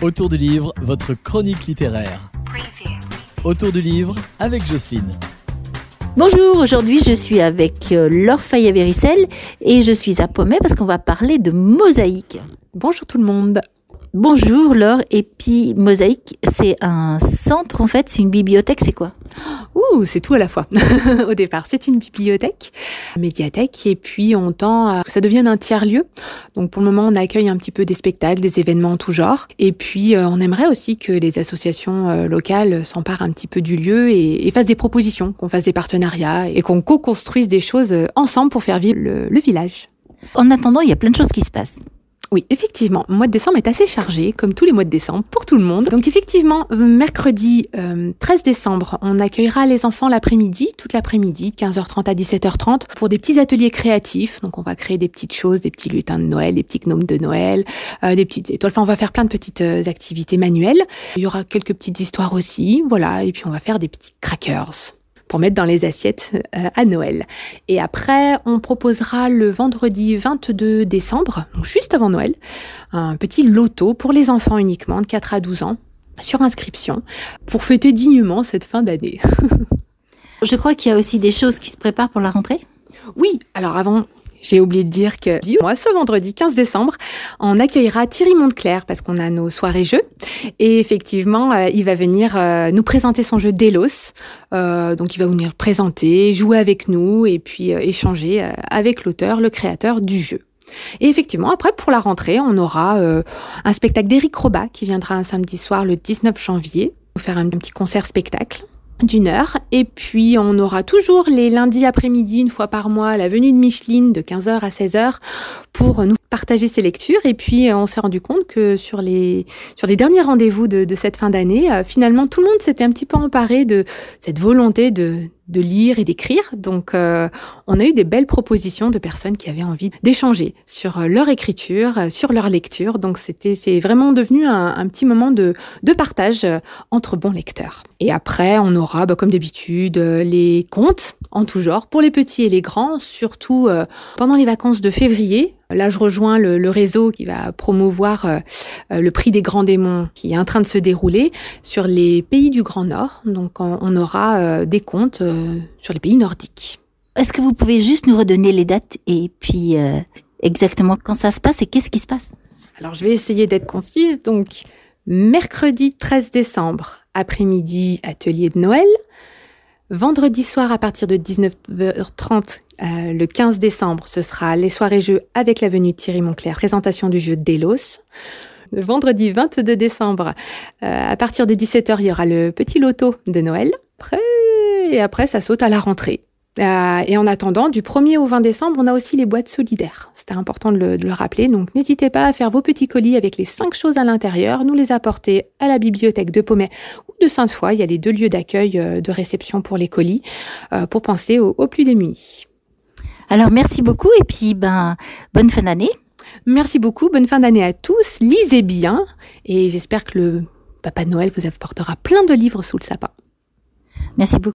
Autour du livre, votre chronique littéraire. Autour du livre avec Jocelyne. Bonjour, aujourd'hui je suis avec euh, Laure Fayet-Véricel et je suis à Pommet parce qu'on va parler de mosaïque. Bonjour tout le monde. Bonjour Laure, et puis Mosaïque, c'est un centre en fait, c'est une bibliothèque, c'est quoi? Ouh, c'est tout à la fois. Au départ, c'est une bibliothèque, médiathèque, et puis on tend à que ça devienne un tiers-lieu. Donc pour le moment, on accueille un petit peu des spectacles, des événements en tout genre, et puis euh, on aimerait aussi que les associations euh, locales s'emparent un petit peu du lieu et, et fassent des propositions, qu'on fasse des partenariats et qu'on co-construise des choses euh, ensemble pour faire vivre le, le village. En attendant, il y a plein de choses qui se passent. Oui, effectivement, le mois de décembre est assez chargé, comme tous les mois de décembre, pour tout le monde. Donc effectivement, mercredi euh, 13 décembre, on accueillera les enfants l'après-midi, toute l'après-midi, de 15h30 à 17h30, pour des petits ateliers créatifs. Donc on va créer des petites choses, des petits lutins de Noël, des petits gnomes de Noël, euh, des petites étoiles. Enfin, on va faire plein de petites euh, activités manuelles. Il y aura quelques petites histoires aussi, voilà. Et puis on va faire des petits crackers pour mettre dans les assiettes euh, à Noël. Et après, on proposera le vendredi 22 décembre, donc juste avant Noël, un petit loto pour les enfants uniquement de 4 à 12 ans sur inscription pour fêter dignement cette fin d'année. Je crois qu'il y a aussi des choses qui se préparent pour la rentrée? Oui, alors avant j'ai oublié de dire que moi, ce vendredi 15 décembre, on accueillera Thierry Montclair parce qu'on a nos soirées jeux. Et effectivement, euh, il va venir euh, nous présenter son jeu Delos. Euh, donc, il va venir présenter, jouer avec nous et puis échanger avec l'auteur, le créateur du jeu. Et effectivement, après, pour la rentrée, on aura un spectacle d'Éric Robat qui viendra un samedi soir le 19 janvier pour faire un petit concert spectacle d'une heure. Et puis, on aura toujours les lundis après-midi, une fois par mois, la venue de Micheline de 15h à 16h pour nous partager ses lectures. Et puis, on s'est rendu compte que sur les, sur les derniers rendez-vous de, de cette fin d'année, euh, finalement, tout le monde s'était un petit peu emparé de cette volonté de, de lire et d'écrire. Donc, euh, on a eu des belles propositions de personnes qui avaient envie d'échanger sur leur écriture, sur leur lecture. Donc, c'était, c'est vraiment devenu un, petit moment de, de partage entre bons lecteurs. Et après, on aura, bah, comme d'habitude, les contes en tout genre pour les petits et les grands, surtout euh, pendant les vacances de février. Là, je rejoins le, réseau qui va promouvoir euh, le prix des grands démons qui est en train de se dérouler sur les pays du Grand Nord. Donc, on, on aura euh, des contes euh, sur les pays nordiques. Est-ce que vous pouvez juste nous redonner les dates et puis euh, exactement quand ça se passe et qu'est-ce qui se passe? Alors, je vais essayer d'être concise. Donc, mercredi 13 décembre, après-midi, atelier de Noël. Vendredi soir, à partir de 19h30, euh, le 15 décembre, ce sera les soirées jeux avec la venue de Thierry Monclair, présentation du jeu Delos. Le vendredi 22 décembre, euh, à partir de 17h, il y aura le petit loto de Noël. Après, et après, ça saute à la rentrée. Euh, et en attendant, du 1er au 20 décembre, on a aussi les boîtes solidaires. C'était important de le, de le, rappeler. Donc n'hésitez pas à faire vos petits colis avec les cinq choses à l'intérieur, nous les apporter à la bibliothèque de Pommet ou de Sainte-Foy. Il y a les deux lieux d'accueil euh, de réception pour les colis, euh, pour penser aux, aux plus démunis. Alors merci beaucoup et puis ben bonne fin d'année. Merci beaucoup, bonne fin d'année à tous. Lisez bien et j'espère que le Papa Noël vous apportera plein de livres sous le sapin. Merci beaucoup.